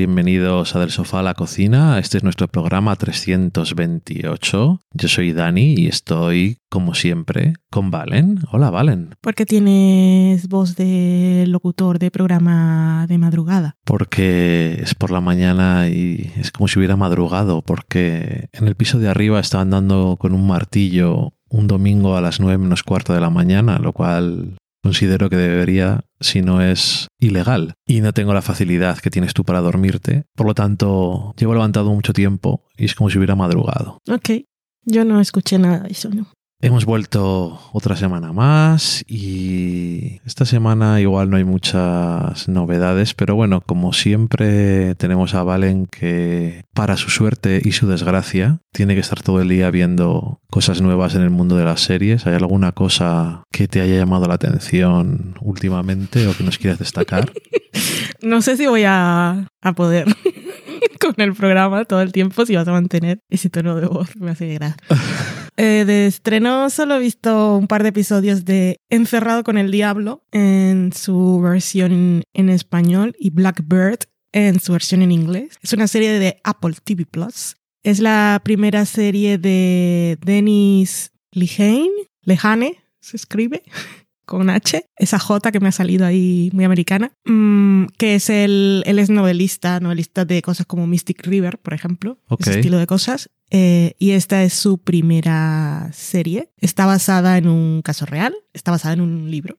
Bienvenidos a Del Sofá a la Cocina. Este es nuestro programa 328. Yo soy Dani y estoy, como siempre, con Valen. Hola, Valen. Porque tienes voz de locutor de programa de madrugada. Porque es por la mañana y es como si hubiera madrugado, porque en el piso de arriba estaban dando con un martillo un domingo a las 9 menos cuarto de la mañana, lo cual considero que debería, si no es ilegal. Y no tengo la facilidad que tienes tú para dormirte. Por lo tanto, llevo levantado mucho tiempo y es como si hubiera madrugado. Ok, yo no escuché nada de eso, ¿no? Hemos vuelto otra semana más y esta semana igual no hay muchas novedades, pero bueno, como siempre tenemos a Valen que para su suerte y su desgracia tiene que estar todo el día viendo cosas nuevas en el mundo de las series. ¿Hay alguna cosa que te haya llamado la atención últimamente o que nos quieras destacar? no sé si voy a, a poder con el programa todo el tiempo, si vas a mantener ese tono de voz, me hace gracia. Eh, de estreno solo he visto un par de episodios de Encerrado con el Diablo en su versión en español y Blackbird en su versión en inglés. Es una serie de Apple TV Plus. Es la primera serie de Dennis Lehane, Lehane se escribe, con H, esa J que me ha salido ahí muy americana, mm, que es el, él es novelista, novelista de cosas como Mystic River, por ejemplo, ese estilo de cosas. Eh, y esta es su primera serie. Está basada en un caso real, está basada en un libro.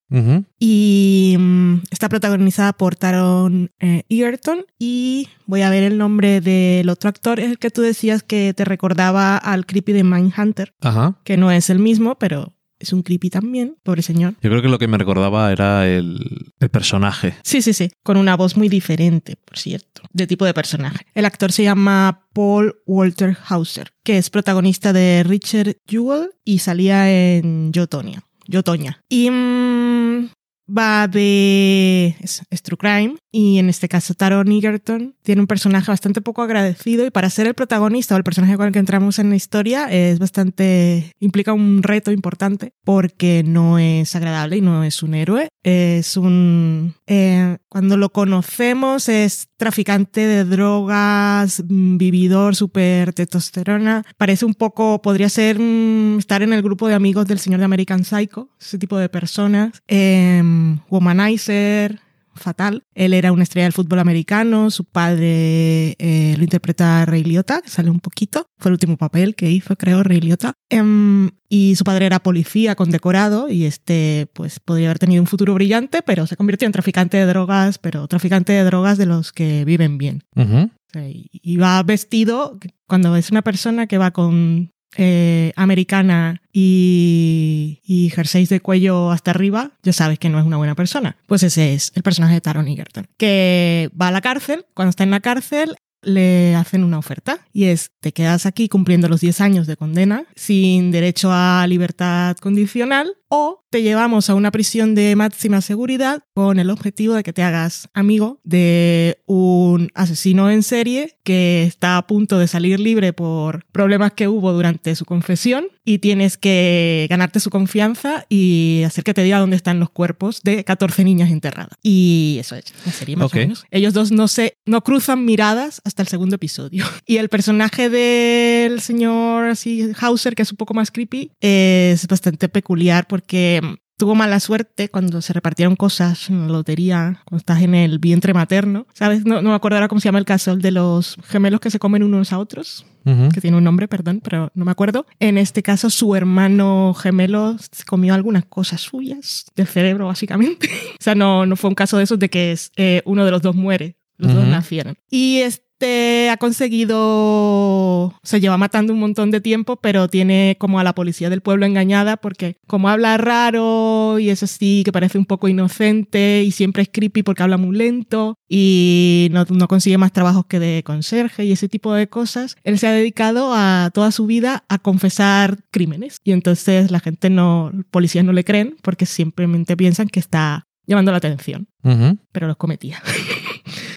Y mm, está protagonizada por Taron eh, Egerton. Y voy a ver el nombre del otro actor, es el que tú decías que te recordaba al creepy de Mindhunter, Ajá. que no es el mismo, pero es un creepy también, pobre señor. Yo creo que lo que me recordaba era el, el, personaje. Sí, sí, sí, con una voz muy diferente, por cierto, de tipo de personaje. El actor se llama Paul Walter Hauser, que es protagonista de Richard Jewell y salía en Yo, Tonya. Yo, Toña. Y mmm, va de es, True Crime y en este caso Taron Egerton tiene un personaje bastante poco agradecido y para ser el protagonista o el personaje con el que entramos en la historia es bastante implica un reto importante porque no es agradable y no es un héroe. Es un eh, cuando lo conocemos es traficante de drogas vividor super testosterona. Parece un poco podría ser mmm, estar en el grupo de amigos del señor de American Psycho ese tipo de personas. Eh, womanizer, fatal. Él era una estrella del fútbol americano, su padre eh, lo interpreta Ray Liotta, que sale un poquito, fue el último papel que hizo, creo, Ray Liotta. Um, y su padre era policía condecorado y este pues podría haber tenido un futuro brillante, pero se convirtió en traficante de drogas, pero traficante de drogas de los que viven bien. Uh -huh. o sea, y va vestido, cuando es una persona que va con eh, americana y, y jerseys de cuello hasta arriba, ya sabes que no es una buena persona. Pues ese es el personaje de Taron Egerton, que va a la cárcel, cuando está en la cárcel le hacen una oferta y es te quedas aquí cumpliendo los 10 años de condena sin derecho a libertad condicional o te llevamos a una prisión de máxima seguridad con el objetivo de que te hagas amigo de un asesino en serie que está a punto de salir libre por problemas que hubo durante su confesión y tienes que ganarte su confianza y hacer que te diga dónde están los cuerpos de 14 niñas enterradas. Y eso es la serie más Okay. o menos. Ellos dos no se no cruzan miradas hasta el segundo episodio. Y el personaje del señor así Hauser, que es un poco más creepy, es bastante peculiar porque tuvo mala suerte cuando se repartieron cosas en la lotería, cuando estás en el vientre materno. ¿Sabes? No, no me acuerdo ahora cómo se llama el caso, el de los gemelos que se comen unos a otros, Uh -huh. que tiene un nombre, perdón, pero no me acuerdo. En este caso, su hermano gemelo comió algunas cosas suyas del cerebro, básicamente. o sea, no, no fue un caso de esos de que es, eh, uno de los dos muere. Los uh -huh. dos nacieron. Y este ha conseguido, se lleva matando un montón de tiempo, pero tiene como a la policía del pueblo engañada porque como habla raro y es así, que parece un poco inocente y siempre es creepy porque habla muy lento y no, no consigue más trabajos que de conserje y ese tipo de cosas, él se ha dedicado a toda su vida a confesar crímenes. Y entonces la gente no, policías no le creen porque simplemente piensan que está llamando la atención, uh -huh. pero los cometía.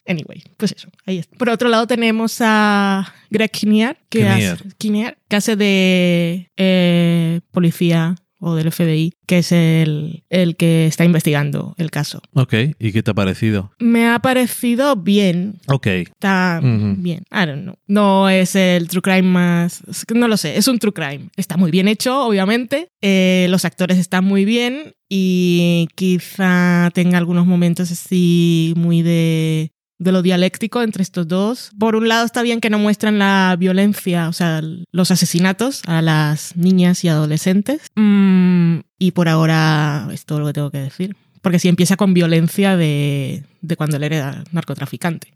Anyway, pues eso, ahí está. Por otro lado tenemos a Greg Kinnear, que, Kinnear. Hace, Kinnear, que hace de eh, policía o del FBI, que es el, el que está investigando el caso. Ok, ¿y qué te ha parecido? Me ha parecido bien. Ok. Está bien. I don't know. No es el true crime más. No lo sé. Es un true crime. Está muy bien hecho, obviamente. Eh, los actores están muy bien. Y quizá tenga algunos momentos así muy de. De lo dialéctico entre estos dos. Por un lado, está bien que no muestran la violencia, o sea, los asesinatos a las niñas y adolescentes. Mm, y por ahora es todo lo que tengo que decir. Porque si empieza con violencia de, de cuando él era narcotraficante.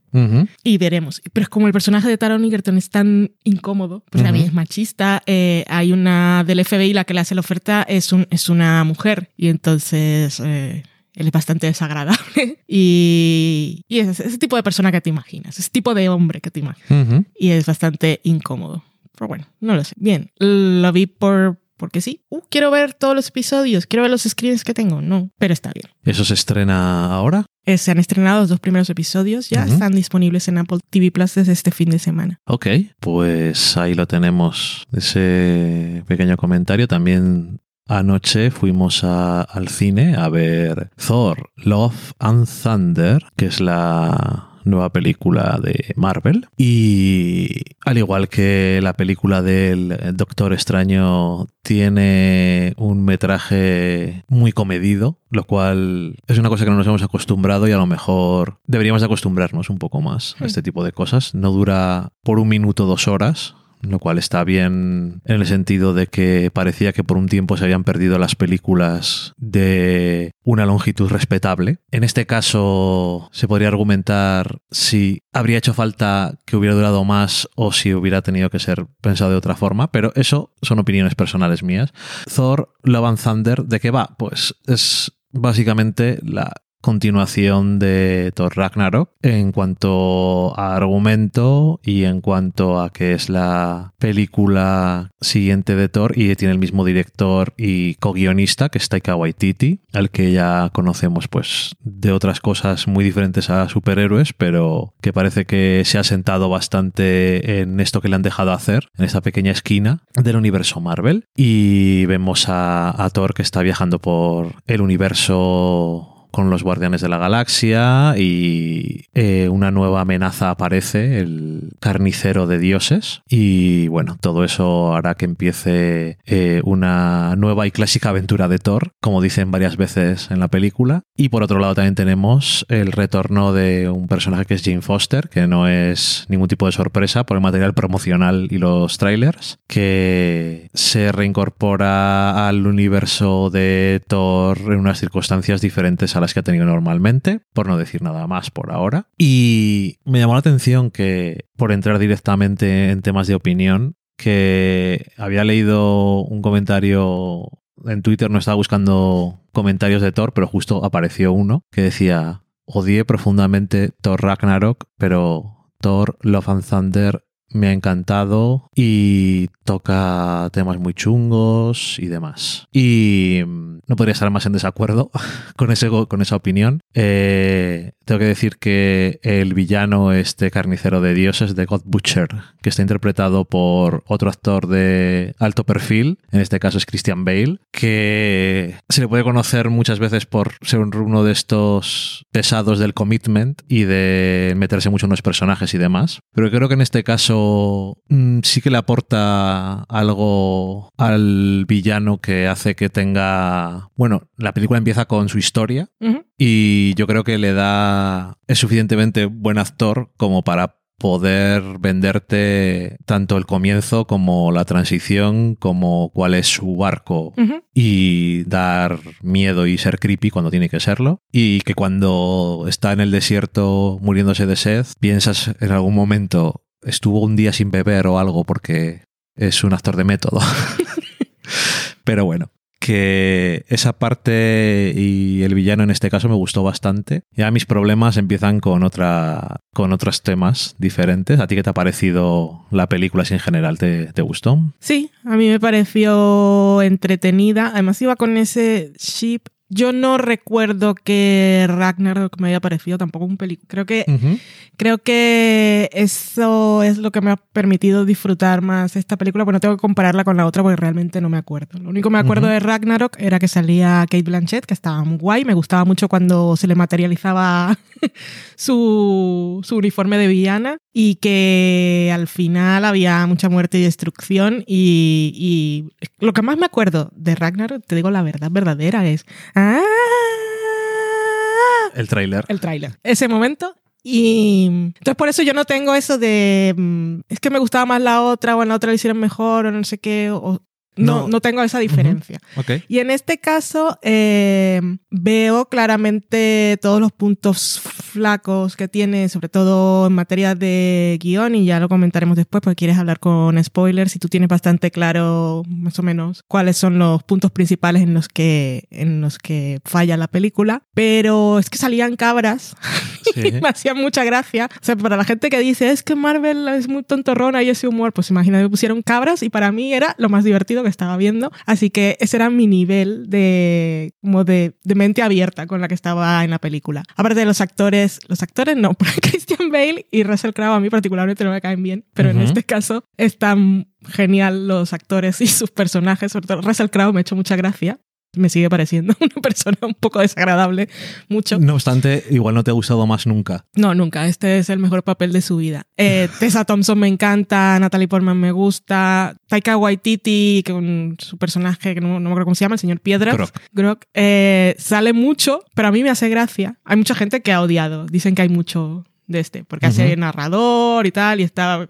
Y veremos. Pero es como el personaje de Taron Egerton es tan incómodo, pues también es machista. eh, hay una del FBI, la que le hace la oferta es, un, es una mujer. Y entonces eh, él es bastante desagradable. Y, y es ese tipo de persona que te imaginas, ese tipo de hombre que te imaginas. Ujú. Y es bastante incómodo. Pero bueno, no lo sé. Bien, lo vi por... Porque sí, Uh, quiero ver todos los episodios, quiero ver los screens que tengo. No, pero está bien. ¿Eso se estrena ahora? Eh, se han estrenado los dos primeros episodios, ya Ujú. están disponibles en Apple TV Plus desde este fin de semana. Ok, pues ahí lo tenemos, ese pequeño comentario. También anoche fuimos a- al cine a ver Thor, Love and Thunder, que es la nueva película de Marvel. Y al igual que la película del Doctor Extraño tiene un metraje muy comedido, lo cual es una cosa que no nos hemos acostumbrado y a lo mejor deberíamos de acostumbrarnos un poco más a este tipo de cosas. No dura por un minuto, dos horas, lo cual está bien en el sentido de que parecía que por un tiempo se habían perdido las películas de una longitud respetable. En este caso se podría argumentar si habría hecho falta que hubiera durado más o si hubiera tenido que ser pensado de otra forma, pero eso son opiniones personales mías. Thor, Love and Thunder, ¿de qué va? Pues es básicamente la continuación de Thor Ragnarok en cuanto a argumento y en cuanto a que es la película siguiente de Thor y tiene el mismo director y co-guionista que es Taika Waititi, al que ya conocemos pues de otras cosas muy diferentes a superhéroes, pero que parece que se ha sentado bastante en esto que le han dejado hacer, en esta pequeña esquina del universo Marvel. Y vemos a, a Thor que está viajando por el universo con los Guardianes de la Galaxia y eh, una nueva amenaza aparece, el carnicero de dioses. Y bueno, todo eso hará que empiece eh, una nueva y clásica aventura de Thor, como dicen varias veces en la película. Y por otro lado también tenemos el retorno de un personaje que es Jane Foster, que no es ningún tipo de sorpresa por el material promocional y los trailers, que se reincorpora al universo de Thor en unas circunstancias diferentes a las que ha tenido normalmente, por no decir nada más por ahora. Y me llamó la atención que, por entrar directamente en temas de opinión, que había leído un comentario en Twitter, no estaba buscando comentarios de Thor, pero justo apareció uno que decía, odié profundamente Thor Ragnarok, pero Thor Love and Thunder me ha encantado y toca temas muy chungos y demás. Y mm, no podría estar más en desacuerdo con, ese, con esa opinión. Eh, tengo que decir que el villano, este carnicero de dioses de God Butcher, que está interpretado por otro actor de alto perfil, en este caso es Christian Bale, que se le puede conocer muchas veces por ser uno de estos pesados del commitment y de meterse mucho en los personajes y demás. Pero creo que en este caso mm, sí que le aporta algo al villano que hace que tenga... Bueno, la película empieza con su historia y yo creo que le da... es suficientemente buen actor como para poder venderte tanto el comienzo como la transición, como cuál es su arco y dar miedo y ser creepy cuando tiene que serlo. Y que cuando está en el desierto muriéndose de sed, piensas en algún momento, estuvo un día sin beber o algo porque es un actor de método. Pero bueno, que esa parte y el villano en este caso me gustó bastante. Ya mis problemas empiezan con otra con otros temas diferentes. ¿A ti qué te ha parecido la película si en general te, te gustó? Sí, a mí me pareció entretenida. Además iba con ese chip Yo no recuerdo que Ragnarok me haya parecido tampoco un película. Creo que, creo que eso es lo que me ha permitido disfrutar más esta película, pero no tengo que compararla con la otra porque realmente no me acuerdo. Lo único que me acuerdo de Ragnarok era que salía Kate Blanchett, que estaba muy guay. Me gustaba mucho cuando se le materializaba su, su uniforme de villana y que al final había mucha muerte y destrucción. Y, y lo que más me acuerdo de Ragnarok, te digo la verdad verdadera, es. ¡Ah! El tráiler. el tráiler. Ese momento. Y entonces por eso yo no tengo eso de mm, es que me gustaba más la otra o en la otra lo hicieron mejor o no sé qué. O, no, No. no tengo esa diferencia. Ok. Y en este caso eh, veo claramente todos los puntos flacos que tiene, sobre todo en materia de guion, y ya lo comentaremos después porque quieres hablar con spoilers y tú tienes bastante claro más o menos cuáles son los puntos principales en los que, en los que falla la película. Pero es que salían cabras Sí. y me hacía mucha gracia. O sea, para la gente que dice, es que Marvel es muy tontorrona y ese humor, pues imagina, me pusieron cabras y para mí era lo más divertido que estaba viendo. Así que ese era mi nivel de, como de, de mente abierta con la que estaba en la película. Aparte de los actores, los actores no, porque Christian Bale y Russell Crowe a mí particularmente no me caen bien, pero en este caso están genial los actores y sus personajes, sobre todo Russell Crowe me ha hecho mucha gracia. Me sigue pareciendo una persona un poco desagradable, mucho. No obstante, igual no te ha gustado más nunca. No, nunca. Este es el mejor papel de su vida. Eh, Tessa Thompson me encanta, Natalie Portman me gusta, Taika Waititi, con su personaje, que no, no me acuerdo cómo se llama, el señor Piedra, Grok. Grok, eh, sale mucho, pero a mí me hace gracia. Hay mucha gente que ha odiado. Dicen que hay mucho de este, porque hace Ujú. narrador y tal, y está,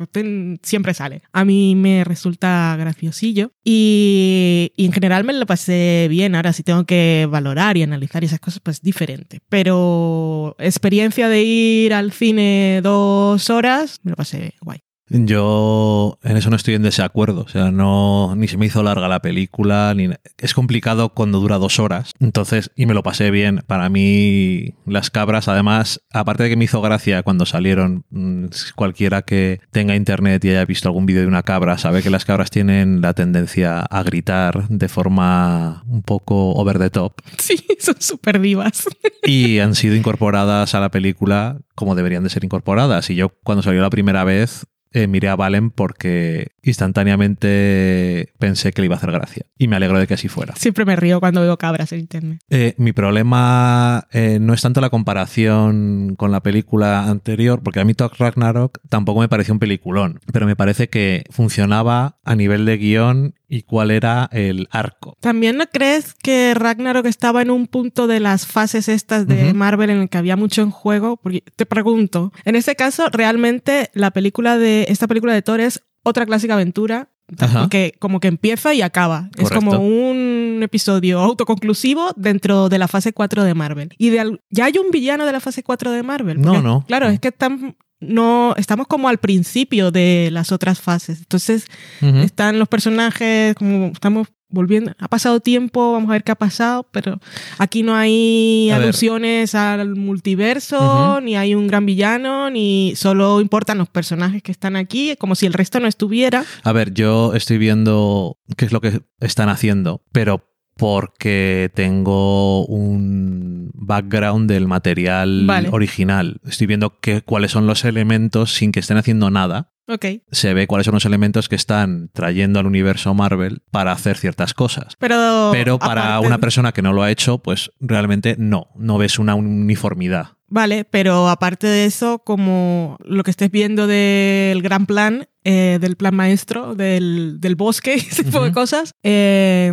siempre sale. A mí me resulta graciosillo y, y en general me lo pasé bien. Ahora, si tengo que valorar y analizar esas cosas, pues diferente. Pero experiencia de ir al cine dos horas, me lo pasé guay. Yo en eso no estoy en desacuerdo. O sea, no ni se me hizo larga la película, ni es complicado cuando dura dos horas. Entonces, y me lo pasé bien. Para mí, las cabras, además, aparte de que me hizo gracia cuando salieron, mm, cualquiera que tenga internet y haya visto algún vídeo de una cabra, sabe que las cabras tienen la tendencia a gritar de forma un poco over the top. Sí, son súper divas. y han sido incorporadas a la película como deberían de ser incorporadas. Y yo cuando salió la primera vez eh, miré a Valen porque instantáneamente pensé que le iba a hacer gracia. Y me alegro de que así fuera. Siempre me río cuando veo cabras en internet. Eh, mi problema eh, no es tanto la comparación con la película anterior, porque a mí Thor Ragnarok tampoco me pareció un peliculón, pero me parece que funcionaba a nivel de guion y cuál era el arco. ¿También no crees que Ragnarok estaba en un punto de las fases estas de. Marvel en el que había mucho en juego? Porque te pregunto, en este caso, realmente la película de esta película de Thor es otra clásica aventura Ajá. que como que empieza y acaba. Es como un episodio autoconclusivo dentro de la fase 4 de Marvel. Y de ya hay un villano de la fase 4 de Marvel. No, no. Claro, es que están no estamos como al principio de las otras fases. Entonces, están los personajes, como estamos volviendo. Ha pasado tiempo, vamos a ver qué ha pasado, pero aquí no hay A ver. alusiones al multiverso, ni hay un gran villano, ni solo importan los personajes que están aquí, como si el resto no estuviera. A ver, yo estoy viendo qué es lo que están haciendo, pero porque tengo un background del material Vale. original. Estoy viendo qué, cuáles son los elementos sin que estén haciendo nada. Ok. Se ve cuáles son los elementos que están trayendo al universo Marvel para hacer ciertas cosas. Pero, Pero para aparte- una persona que no lo ha hecho, pues realmente no, no ves una uniformidad. Vale, pero aparte de eso, como lo que estés viendo del gran plan, eh, del plan maestro, del, del bosque, ese tipo de cosas, eh,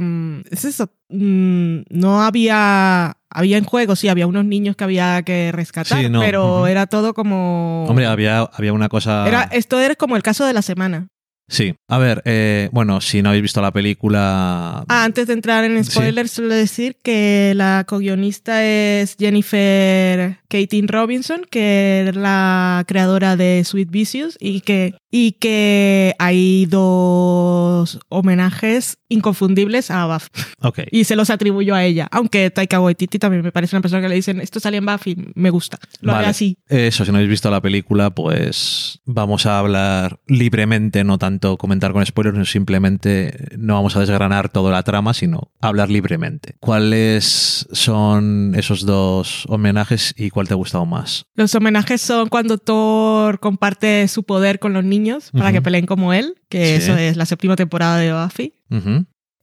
es eso. Mm, no había. Había en juego, sí, había unos niños que había que rescatar, Sí, no, pero era todo como. Hombre, había, había una cosa... Era, esto era como el caso de la semana. Sí, a ver, eh, bueno, si no habéis visto la película... Ah, antes de entrar en Sí. spoilers, suelo decir que la co-guionista es Jennifer Katin Robinson, que es la creadora de Sweet Vicious, y que, y que hay dos homenajes inconfundibles a Buffy. Ok. Y se los atribuyó a ella. Aunque Taika Waititi también me parece una persona que le dicen, esto sale en Buffy, me gusta. Lo haré Vale. así. Eso, si no habéis visto la película, pues vamos a hablar libremente, no tanto tanto comentar con spoilers, simplemente no vamos a desgranar toda la trama, sino hablar libremente. ¿Cuáles son esos dos homenajes y cuál te ha gustado más? Los homenajes son cuando Thor comparte su poder con los niños para que peleen como él, que Sí. eso es la séptima temporada de Buffy.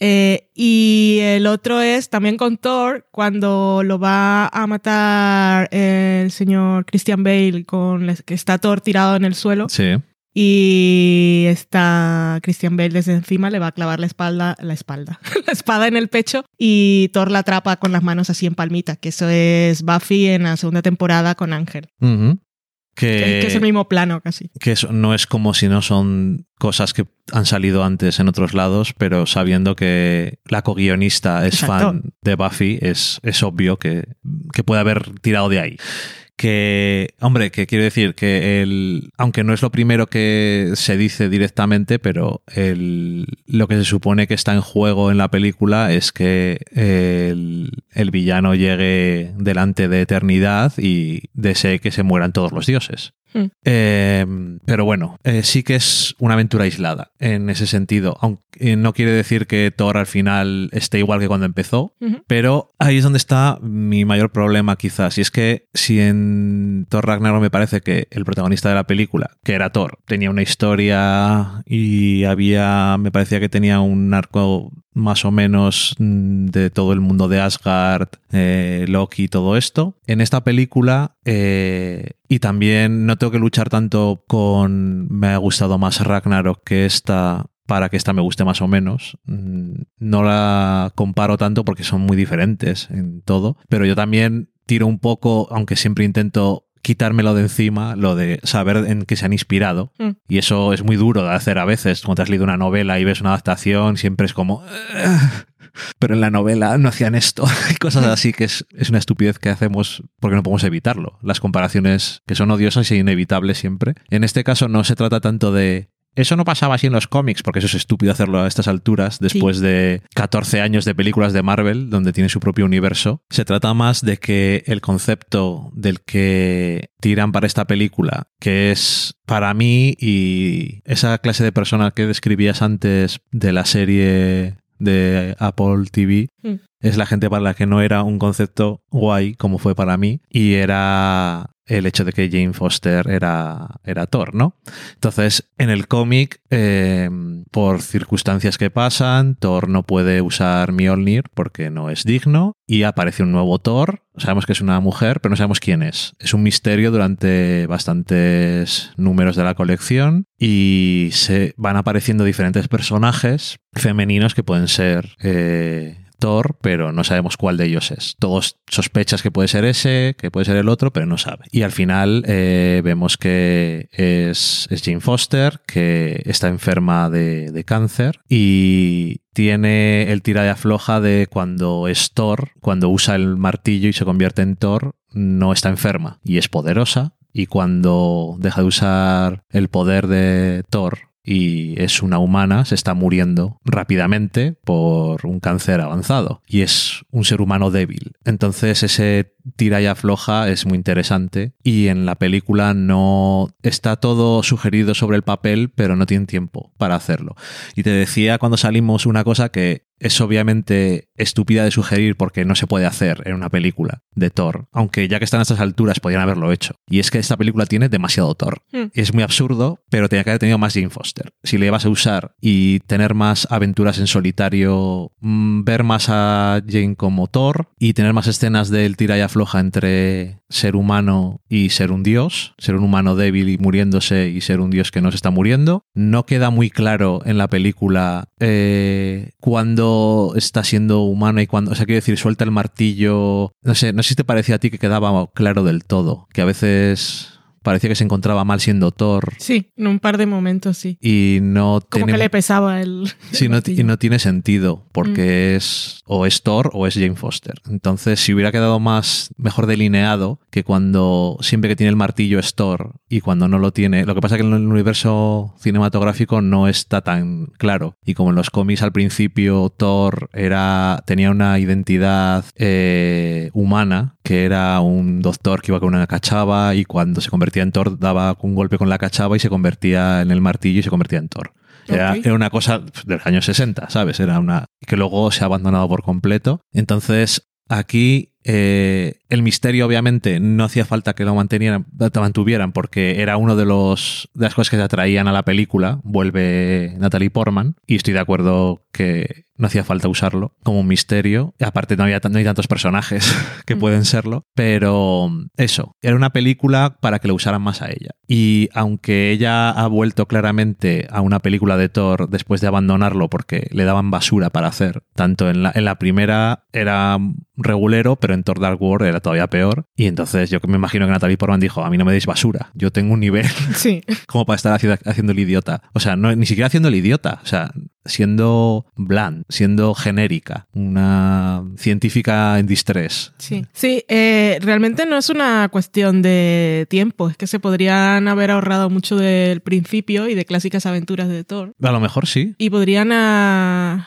Eh, y el otro es también con Thor, cuando lo va a matar el señor Christian Bale, con que está Thor tirado en el suelo. Sí. Y está Christian Bale desde encima, le va a clavar la espalda, la espalda, la espada en el pecho y Thor la atrapa con las manos así en palmita, que eso es Buffy en la segunda temporada con Ángel, que, que es el mismo plano casi. que eso no es como si no son cosas que han salido antes en otros lados, pero sabiendo que la co-guionista es Exacto. fan de Buffy, es, es obvio que, que puede haber tirado de ahí. Que, hombre, que quiero decir que el, aunque no es lo primero que se dice directamente, pero el, lo que se supone que está en juego en la película es que el, el villano llegue delante de eternidad y desee que se mueran todos los dioses. Hmm. Eh, pero bueno, eh, sí que es una aventura aislada en ese sentido. Aunque no quiere decir que Thor al final esté igual que cuando empezó, pero ahí es donde está mi mayor problema quizás. Y es que si en Thor Ragnarok me parece que el protagonista de la película, que era Thor, tenía una historia y había, me parecía que tenía un arco más o menos mm, de todo el mundo de Asgard, eh, Loki todo esto. En esta película, eh, y también no tengo que luchar tanto con me ha gustado más Ragnarok que esta para que esta me guste más o menos. Mm, No la comparo tanto porque son muy diferentes en todo, pero yo también tiro un poco, aunque siempre intento quitármelo de encima, lo de saber en qué se han inspirado. Mm. Y eso es muy duro de hacer a veces. Cuando te has leído una novela y ves una adaptación, siempre es como... Pero en la novela no hacían esto. y cosas así que es, es una estupidez que hacemos porque no podemos evitarlo. Las comparaciones que son odiosas e inevitables siempre. En este caso no se trata tanto de eso no pasaba así en los cómics, porque eso es estúpido hacerlo a estas alturas, después de 14 años de películas de Marvel, donde tiene su propio universo. Se trata más de que el concepto del que tiran para esta película, que es para mí y esa clase de persona que describías antes de la serie de Apple TV, Mm. es la gente para la que no era un concepto guay como fue para mí, y era el hecho de que Jane Foster era, era Thor, ¿no? Entonces, en el cómic, eh, por circunstancias que pasan, Thor no puede usar Mjolnir porque no es digno y aparece un nuevo Thor. Sabemos que es una mujer, pero no sabemos quién es. Es un misterio durante bastantes números de la colección y se van apareciendo diferentes personajes femeninos que pueden ser eh, Pero no sabemos cuál de ellos es. Todos sospechas que puede ser ese, que puede ser el otro, pero no sabe. Y al final eh, vemos que es, es Jane Foster, que está enferma de, de cáncer y tiene el tira de afloja de cuando es Thor, cuando usa el martillo y se convierte en Thor, no está enferma y es poderosa. Y cuando deja de usar el poder de Thor y es una humana, se está muriendo rápidamente por un cáncer avanzado y es un ser humano débil. Entonces ese tira y afloja es muy interesante y en la película no está todo sugerido sobre el papel, pero no tienen tiempo para hacerlo. Y te decía cuando salimos una cosa que es obviamente estúpida de sugerir porque no se puede hacer en una película de Thor, aunque ya que están a estas alturas podrían haberlo hecho. Y es que esta película tiene demasiado Thor. Hmm. Y es muy absurdo, pero tenía que haber tenido más Jane Foster. Si le vas a usar y tener más aventuras en solitario, mm, ver más a Jane como Thor y tener más escenas del tira y afloja entre ser humano y ser un dios, ser un humano débil y muriéndose y ser un dios que no se está muriendo. No queda muy claro en la película eh, cuándo está siendo humano y cuándo, o sea, quiero decir, suelta el martillo. No sé, no sé si te parecía a ti que quedaba claro del todo, que a veces parecía que se encontraba mal siendo Thor Sí, en un par de momentos sí. y no Como tiene que le pesaba el. Sí, no, y no tiene sentido, porque es o es Thor o es Jane Foster. Entonces, si hubiera quedado más mejor delineado que cuando siempre que tiene el martillo es Thor y cuando no lo tiene, lo que pasa es que en el universo cinematográfico no está tan claro. Y como en los cómics al principio Thor era tenía una identidad eh, humana, que era un doctor que iba con una cachava y cuando se convertía en Thor daba un golpe con la cachava y se convertía en el martillo y se convertía en Thor. Era, una cosa de los años 60, ¿sabes? Era una que luego se ha abandonado por completo. Entonces, aquí eh, el misterio, obviamente, no hacía falta que lo mantuvieran, porque era uno de los de las cosas que se atraían a la película. Vuelve Natalie Portman, y estoy de acuerdo que no hacía falta usarlo como un misterio. Aparte, no, había, no hay tantos personajes que Mm. pueden serlo. Pero eso, era una película para que lo usaran más a ella. Y aunque ella ha vuelto claramente a una película de Thor después de abandonarlo porque le daban basura para hacer, tanto en la, en la primera era regulero, pero en Thor Dark World era todavía peor. Y entonces yo me imagino que Natalie Portman dijo, a mí no me deis basura, yo tengo un nivel Sí. como para estar haciendo, haciendo el idiota. O sea, no, ni siquiera haciendo el idiota. O sea, siendo bland, siendo genérica, una científica en distress. Sí, sí eh, realmente no es una cuestión de tiempo, es que se podrían haber ahorrado mucho del principio y de clásicas aventuras de Thor. A lo mejor sí. Y podrían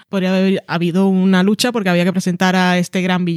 podría haber habido una lucha porque había que presentar a este gran villano.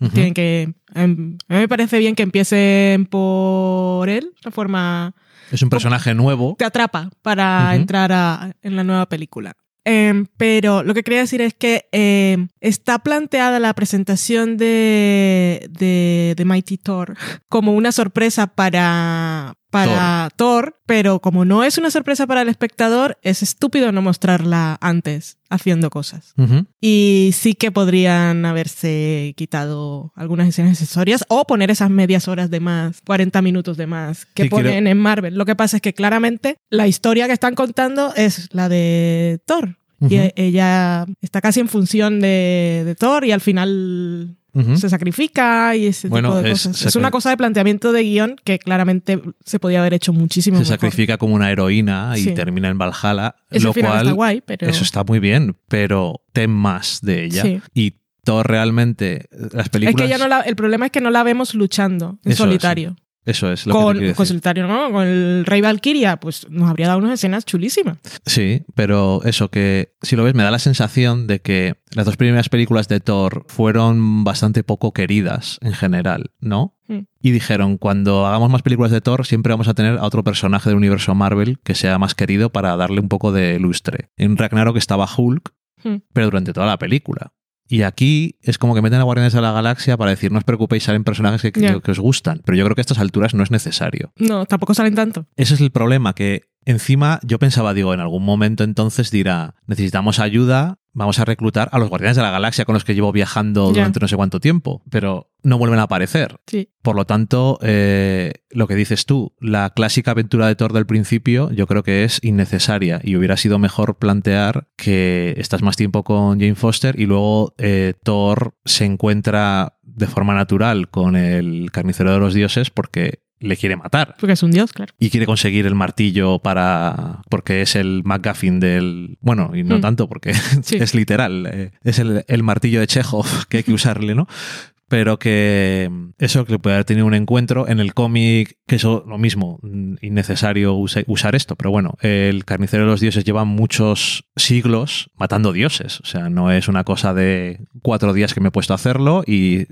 Ujú. Tienen que. em, a mí me parece bien que empiecen por él, de forma. Es un personaje nuevo. Te atrapa para entrar a- en la nueva película. Em, pero lo que quería decir es que em, está planteada la presentación de, de, de Mighty Thor como una sorpresa para, para Thor. pero como no es una sorpresa para el espectador, es estúpido no mostrarla antes haciendo cosas. Ujú. Y sí que podrían haberse quitado algunas escenas accesorias o poner esas medias horas de más, 40 minutos de más que Sí, quiero- ponen en Marvel. Lo que pasa es que claramente la historia que están contando es la de Thor. Y Ujú. e- ella está casi en función de, de Thor y al final Se sacrifica y ese Bueno, tipo de es- cosas. Es una cosa de planteamiento de guion que claramente se podía haber hecho muchísimo Se mejor. sacrifica como una heroína y Sí. termina en Valhalla. Ese lo cual, está guay, pero... eso está muy bien, pero ten más de ella. Sí. Y Thor realmente, las Es películas... que ya no la- el problema es que no la vemos luchando en Eso es. solitario. Eso es lo que te con, quiero con solitario, ¿no? Con el Rey Valkyria, pues nos habría dado unas escenas chulísimas. Sí, pero eso que, si lo ves, me da la sensación de que las dos primeras películas de Thor fueron bastante poco queridas en general, ¿no? Mm. Y dijeron, cuando hagamos más películas de Thor, siempre vamos a tener a otro personaje del universo Marvel que sea más querido para darle un poco de lustre. En Ragnarok estaba Hulk, Mm. pero durante toda la película. Y aquí es como que meten a Guardianes de la Galaxia para decir, no os preocupéis, salen personajes que, que- os gustan. Pero yo creo que a estas alturas no es necesario. No, tampoco salen tanto. Ese es el problema, que encima yo pensaba, digo, en algún momento entonces dirá, necesitamos ayuda, vamos a reclutar a los Guardianes de la Galaxia con los que llevo viajando durante no sé cuánto tiempo, pero no vuelven a aparecer. Sí. Por lo tanto, eh, lo que dices tú, la clásica aventura de Thor del principio, yo creo que es innecesaria y hubiera sido mejor plantear que estás más tiempo con Jane Foster y luego eh, Thor se encuentra de forma natural con el carnicero de los dioses porque le quiere matar Porque es un dios, claro. y quiere conseguir el martillo para porque es el McGuffin del bueno y no Mm. tanto porque Sí. es literal eh, es el, el martillo de Chekhov que hay que usarle no pero que eso que puede haber tenido un encuentro en el cómic que eso lo mismo mm, innecesario usa- usar esto pero bueno el carnicero de los dioses lleva muchos siglos matando dioses o sea no es una cosa de cuatro días que me he puesto a hacerlo y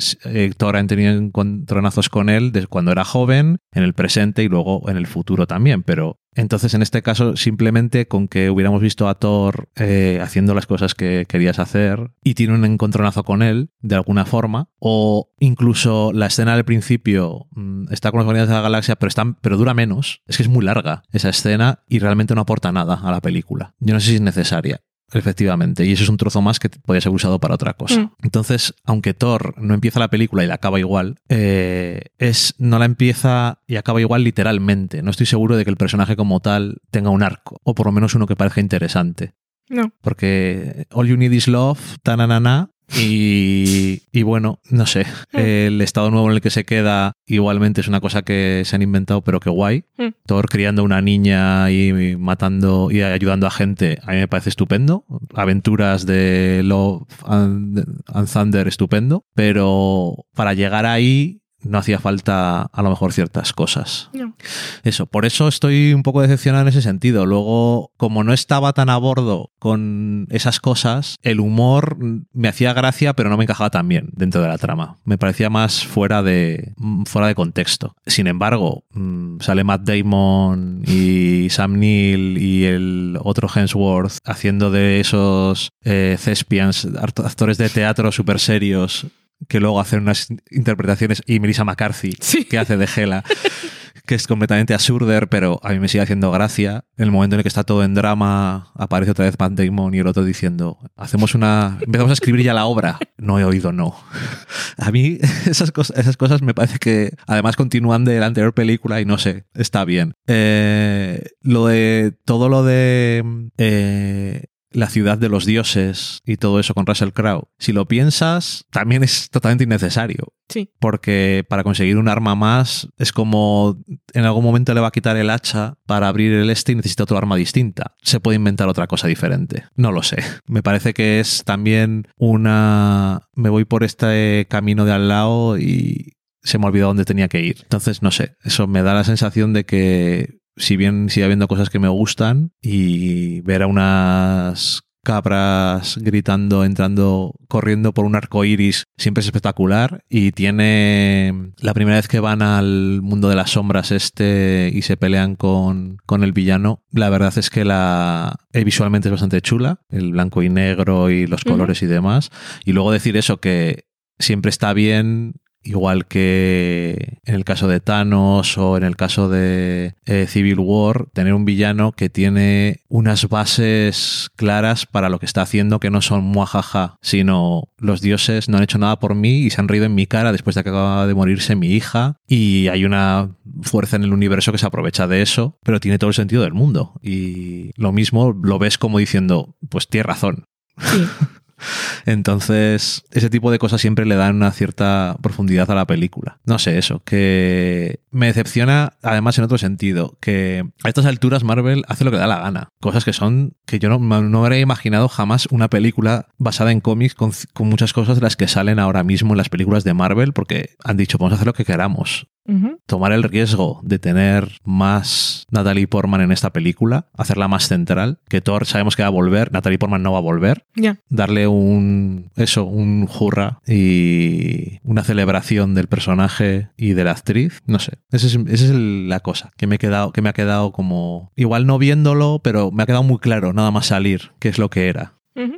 Thor ha tenido encontronazos con él desde cuando era joven en el presente y luego en el futuro también pero entonces, en este caso, simplemente con que hubiéramos visto a Thor eh, haciendo las cosas que querías hacer y tiene un encontronazo con él, de alguna forma, o incluso la escena del principio mm, está con los Guardianes de la Galaxia, pero, están, pero dura menos. Es que es muy larga esa escena y realmente no aporta nada a la película. Yo no sé si es necesaria. Efectivamente, y eso es un trozo más que podría ser usado para otra cosa. Mm. Entonces, aunque Thor no empieza la película y la acaba igual, eh, es no la empieza y acaba igual literalmente. No estoy seguro de que el personaje como tal tenga un arco, o por lo menos uno que parezca interesante. No. Porque All You Need Is Love, tananana, y, y bueno, no sé, Mm. el estado nuevo en el que se queda igualmente es una cosa que se han inventado, pero que guay. Mm. Thor criando una niña y matando y ayudando a gente, a mí me parece estupendo. Aventuras de Love and, and Thunder, estupendo. Pero para llegar ahí no hacía falta a lo mejor ciertas cosas. No. Eso, por eso estoy un poco decepcionado en ese sentido. Luego, como no estaba tan a bordo con esas cosas, el humor me hacía gracia, pero no me encajaba tan bien dentro de la trama. Me parecía más fuera de, fuera de contexto. Sin embargo, mm, sale Matt Damon y Sam Neill y el otro Hemsworth haciendo de esos eh, thespians, actores de teatro súper serios que luego hacen unas interpretaciones y Melissa McCarthy Sí. que hace de Hela que es completamente absurder, pero a mí me sigue haciendo gracia. En el momento en el que está todo en drama, aparece otra vez Matt Damon y el otro diciendo, hacemos una... Empezamos a escribir ya la obra. No he oído no. A mí esas, cosas, esas cosas me parece que además continúan de la anterior película y no sé, está bien. Eh, lo de... Todo lo de... eh, la ciudad de los dioses y todo eso con Russell Crowe, si lo piensas, también es totalmente innecesario Sí. porque para conseguir un arma más es como en algún momento le va a quitar el hacha para abrir el este y necesita otro arma distinta. Se puede inventar otra cosa diferente. No lo sé. Me parece que es también una... Me voy por este camino de al lado y se me olvidó dónde tenía que ir. Entonces, no sé. Eso me da la sensación de que si bien sigue habiendo cosas que me gustan y ver a unas cabras gritando, entrando, corriendo por un arco iris, siempre es espectacular. Y tiene la primera vez que van al mundo de las sombras este y se pelean con, con el villano. La verdad es que la visualmente es bastante chula, el blanco y negro y los colores y demás. Y luego decir eso, que siempre está bien Igual que en el caso de Thanos o en el caso de eh, Civil War, tener un villano que tiene unas bases claras para lo que está haciendo, que no son muajaja, sino los dioses no han hecho nada por mí y se han reído en mi cara después de que acaba de morirse mi hija. Y hay una fuerza en el universo que se aprovecha de eso, pero tiene todo el sentido del mundo. Y lo mismo lo ves como diciendo, pues tienes razón. Sí. Entonces, ese tipo de cosas siempre le dan una cierta profundidad a la película. No sé, eso, que me decepciona además en otro sentido, que a estas alturas Marvel hace lo que da la gana. Cosas que son que yo no, no habría imaginado jamás una película basada en cómics con, con muchas cosas de las que salen ahora mismo en las películas de Marvel, porque han dicho, podemos hacer lo que queramos Tomar el riesgo de tener más Natalie Portman en esta película, hacerla más central, que Thor sabemos que va a volver, Natalie Portman no va a volver, darle un eso, un hurra y una celebración del personaje y de la actriz, no sé, esa es, esa es el- la cosa que me he quedado que me ha quedado como igual no viéndolo, pero me ha quedado muy claro nada más salir qué es lo que era.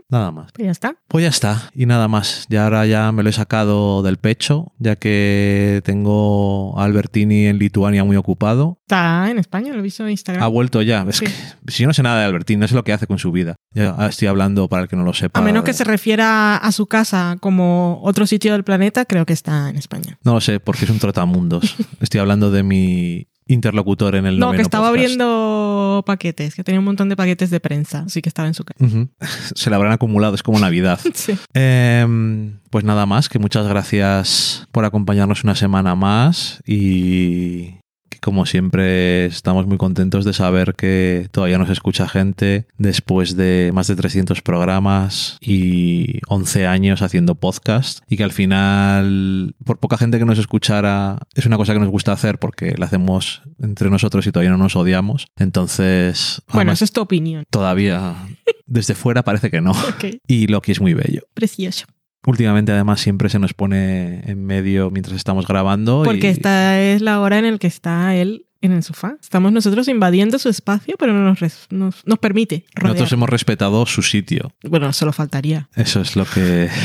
Nada más. Pues ya está. Pues ya está, y nada más. Ya ahora ya me lo he sacado del pecho, ya que tengo a Albertini en Lituania muy ocupado. Está en España, lo he visto en Instagram. Ha vuelto ya. Es Sí. que si yo no sé nada de Albertini, no sé lo que hace con su vida. Ya estoy hablando para el que no lo sepa. A menos que se refiera a su casa como otro sitio del planeta, creo que está en España. No lo sé, porque es un trotamundos. estoy hablando de mi interlocutor en el No, que estaba podcast. abriendo paquetes, que tenía un montón de paquetes de prensa, así que estaba en su casa. Se le habrán acumulado, es como Navidad. Sí. Em, pues nada más, que muchas gracias por acompañarnos una semana más y como siempre estamos muy contentos de saber que todavía nos escucha gente después de más de 300 programas y 11 años haciendo podcast y que al final, por poca gente que nos escuchara, es una cosa que nos gusta hacer porque la hacemos entre nosotros y todavía no nos odiamos. Entonces, Bueno, esa es tu opinión. todavía desde fuera parece que no. Ok. Y Loki es muy bello. Precioso. Últimamente, además, siempre se nos pone en medio mientras estamos grabando. Porque y esta es la hora en la que está él en el sofá. Estamos nosotros invadiendo su espacio, pero no nos, res- nos, nos permite rodear. nosotros hemos respetado su sitio. Bueno, solo faltaría. Eso es lo que.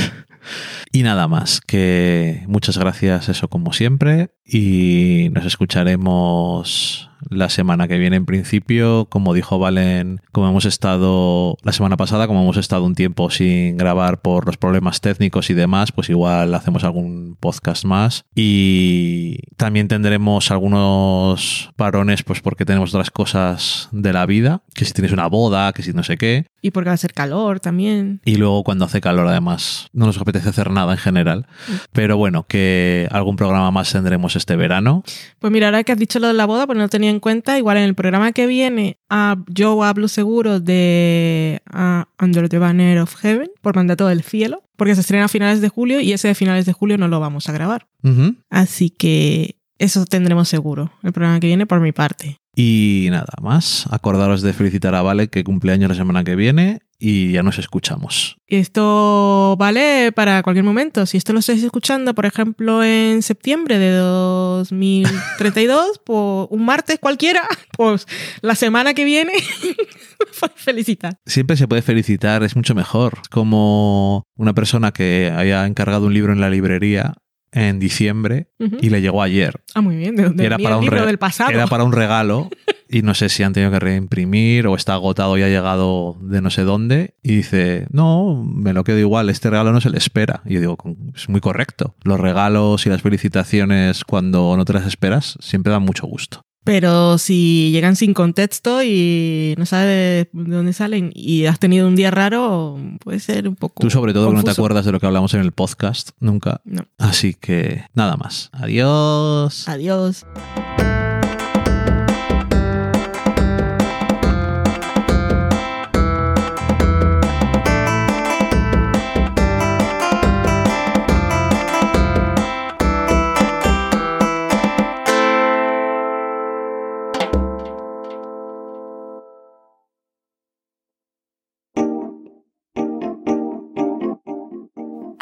Y nada más, que muchas gracias, eso como siempre. Y nos escucharemos la semana que viene en principio. Como dijo Valen, como hemos estado la semana pasada, como hemos estado un tiempo sin grabar por los problemas técnicos y demás, pues igual hacemos algún podcast más. Y también tendremos algunos parones, pues porque tenemos otras cosas de la vida, que si tienes una boda, que si no sé qué. Y porque va a ser calor también. Y luego cuando hace calor además no nos apetece hacer nada en general. Pero bueno, que algún programa más tendremos este verano. Pues mira, ahora que has dicho lo de la boda, pues no tenía en cuenta, igual en el programa que viene a, yo hablo seguro de ah, Under the Banner of Heaven, por mandato del cielo, porque se estrena a finales de julio y ese de finales de julio no lo vamos a grabar. Así que eso tendremos seguro, el programa que viene por mi parte. Y nada más, acordaros de felicitar a Vale que cumpleaños la semana que viene y ya nos escuchamos. Y esto vale para cualquier momento. Si esto lo estáis escuchando, por ejemplo, en septiembre de 2032, pues un martes cualquiera, pues la semana que viene, pues felicitar. Siempre se puede felicitar, es mucho mejor. Como una persona que haya encargado un libro en la librería en diciembre y le llegó ayer. Ah, muy bien. ¿De dónde era para un libro del pasado? Era para un regalo y no sé si han tenido que reimprimir o está agotado y ha llegado de no sé dónde. Y dice, no, me lo quedo igual, este regalo no se le espera. Y yo digo, es muy correcto. Los regalos y las felicitaciones cuando no te las esperas siempre dan mucho gusto. Pero si llegan sin contexto y no sabes de dónde salen y has tenido un día raro, puede ser un poco. Tú sobre todo que no te acuerdas de lo que hablamos en el podcast, nunca. No. Así que nada más. Adiós. Adiós.